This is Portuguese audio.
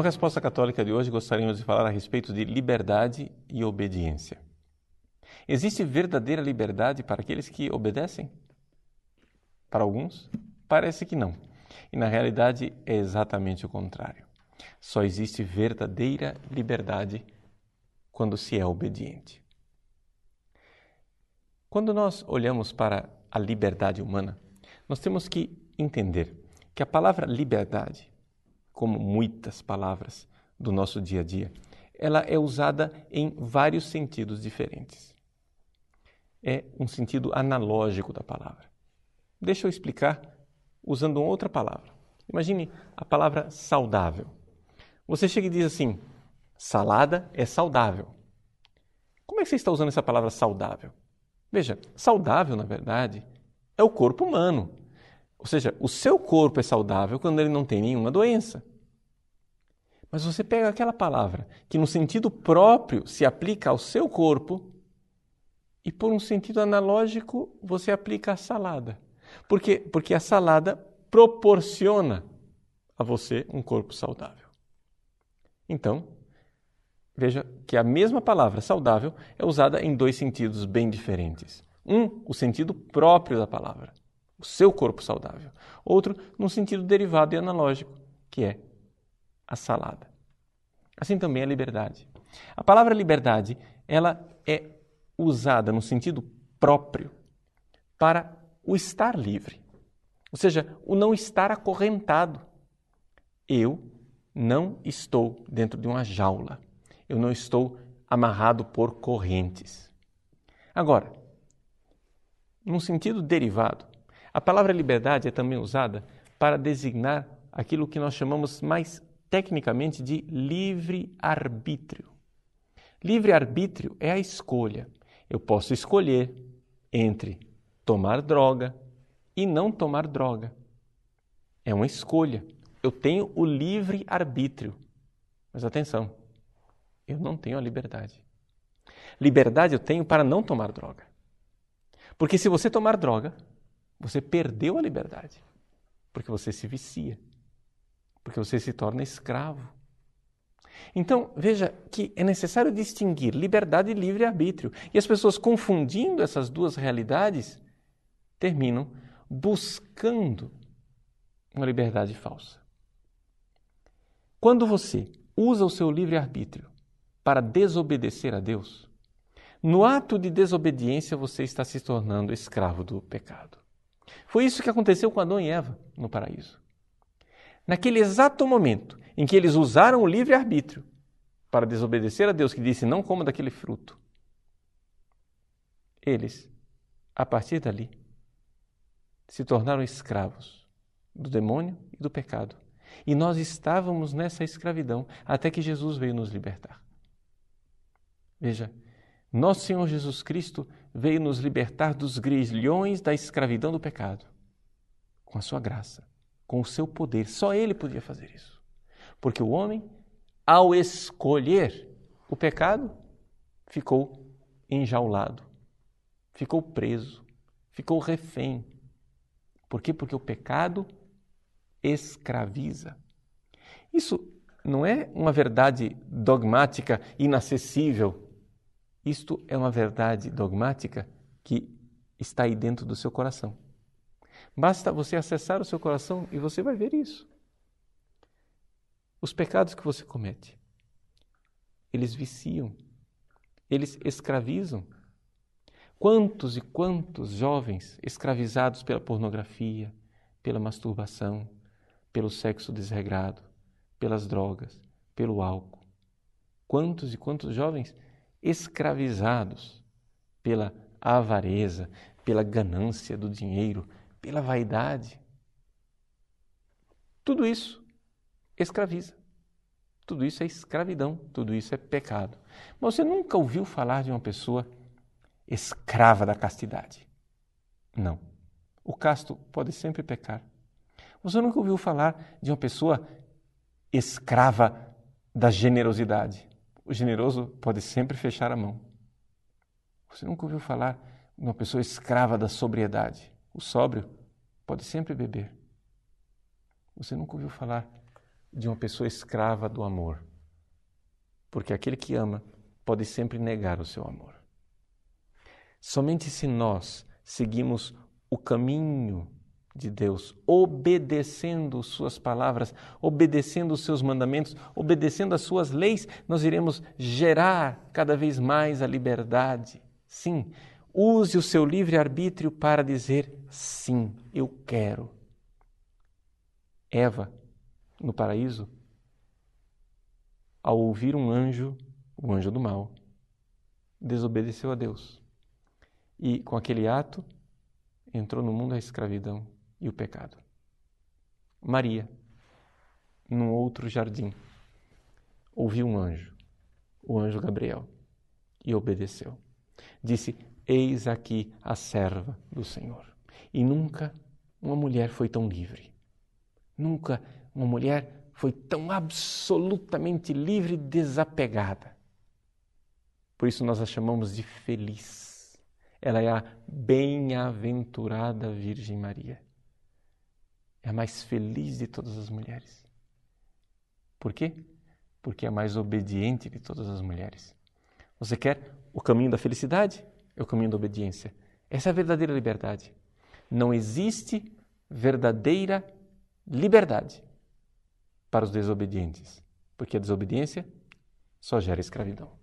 No Resposta Católica de hoje, gostaríamos de falar a respeito de liberdade e obediência. Existe verdadeira liberdade para aqueles que obedecem? Para alguns, parece que não. E na realidade é exatamente o contrário. Só existe verdadeira liberdade quando se é obediente. Quando nós olhamos para a liberdade humana, nós temos que entender que a palavra liberdade, como muitas palavras do nosso dia a dia, ela é usada em vários sentidos diferentes. É um sentido analógico da palavra. Deixa eu explicar usando outra palavra. Imagine a palavra saudável. Você chega e diz assim: salada é saudável. Como é que você está usando essa palavra saudável? Veja, saudável, na verdade, é o corpo humano. Ou seja, o seu corpo é saudável quando ele não tem nenhuma doença. Mas você pega aquela palavra que, no sentido próprio, se aplica ao seu corpo, e por um sentido analógico, você aplica a salada. Por quê? Porque a salada proporciona a você um corpo saudável. Então, veja que a mesma palavra saudável é usada em dois sentidos bem diferentes. Um, o sentido próprio da palavra, o seu corpo saudável. Outro, num sentido derivado e analógico, que é a salada. Assim também a liberdade. A palavra liberdade, ela é usada no sentido próprio para o estar livre. Ou seja, o não estar acorrentado. Eu não estou dentro de uma jaula. Eu não estou amarrado por correntes. Agora, num sentido derivado, a palavra liberdade é também usada para designar aquilo que nós chamamos mais tecnicamente de livre-arbítrio. Livre-arbítrio é a escolha. Eu posso escolher entre tomar droga e não tomar droga. É uma escolha. Eu tenho o livre arbítrio. Mas atenção, eu não tenho a liberdade. Liberdade eu tenho para não tomar droga. Porque se você tomar droga, você perdeu a liberdade. Porque você se vicia. Porque você se torna escravo. Então, veja que é necessário distinguir liberdade e livre-arbítrio. E as pessoas confundindo essas duas realidades terminam buscando uma liberdade falsa. Quando você usa o seu livre-arbítrio para desobedecer a Deus, no ato de desobediência você está se tornando escravo do pecado. Foi isso que aconteceu com Adão e Eva no paraíso. Naquele exato momento em que eles usaram o livre-arbítrio para desobedecer a Deus que disse não coma daquele fruto, eles, a partir dali, se tornaram escravos do demônio e do pecado. E nós estávamos nessa escravidão até que Jesus veio nos libertar. Veja, nosso Senhor Jesus Cristo veio nos libertar dos grilhões da escravidão do pecado, com a sua graça, com o seu poder. Só Ele podia fazer isso. Porque o homem, ao escolher o pecado, ficou enjaulado, ficou preso, ficou refém por quê? Porque o pecado escraviza. Isso não é uma verdade dogmática inacessível. Isto é uma verdade dogmática que está aí dentro do seu coração. Basta você acessar o seu coração e você vai ver isso. Os pecados que você comete, eles viciam, eles escravizam. Quantos e quantos jovens escravizados pela pornografia, pela masturbação, pelo sexo desregrado, pelas drogas, pelo álcool. Quantos e quantos jovens escravizados pela avareza, pela ganância do dinheiro, pela vaidade. Tudo isso escraviza. Tudo isso é escravidão, tudo isso é pecado. Mas você nunca ouviu falar de uma pessoa escrava da castidade. Não. O casto pode sempre pecar. Você nunca ouviu falar de uma pessoa escrava da generosidade. O generoso pode sempre fechar a mão. Você nunca ouviu falar de uma pessoa escrava da sobriedade. O sóbrio pode sempre beber. Você nunca ouviu falar de uma pessoa escrava do amor. Porque aquele que ama pode sempre negar o seu amor. Somente se nós seguimos o caminho de Deus, obedecendo Suas palavras, obedecendo os Seus mandamentos, obedecendo as Suas leis, nós iremos gerar cada vez mais a liberdade. Sim, use o seu livre-arbítrio para dizer sim, eu quero. Eva, no paraíso, ao ouvir um anjo, o anjo do mal, desobedeceu a Deus. E com aquele ato, entrou no mundo a escravidão e o pecado. Maria, num outro jardim, ouviu um anjo, o anjo Gabriel, e obedeceu. Disse: Eis aqui a serva do Senhor. E nunca uma mulher foi tão livre. Nunca uma mulher foi tão absolutamente livre e desapegada. Por isso nós a chamamos de feliz. Ela é a bem-aventurada Virgem Maria. É a mais feliz de todas as mulheres. Por quê? Porque é a mais obediente de todas as mulheres. Você quer o caminho da felicidade? É o caminho da obediência. Essa é a verdadeira liberdade. Não existe verdadeira liberdade para os desobedientes, porque a desobediência só gera escravidão.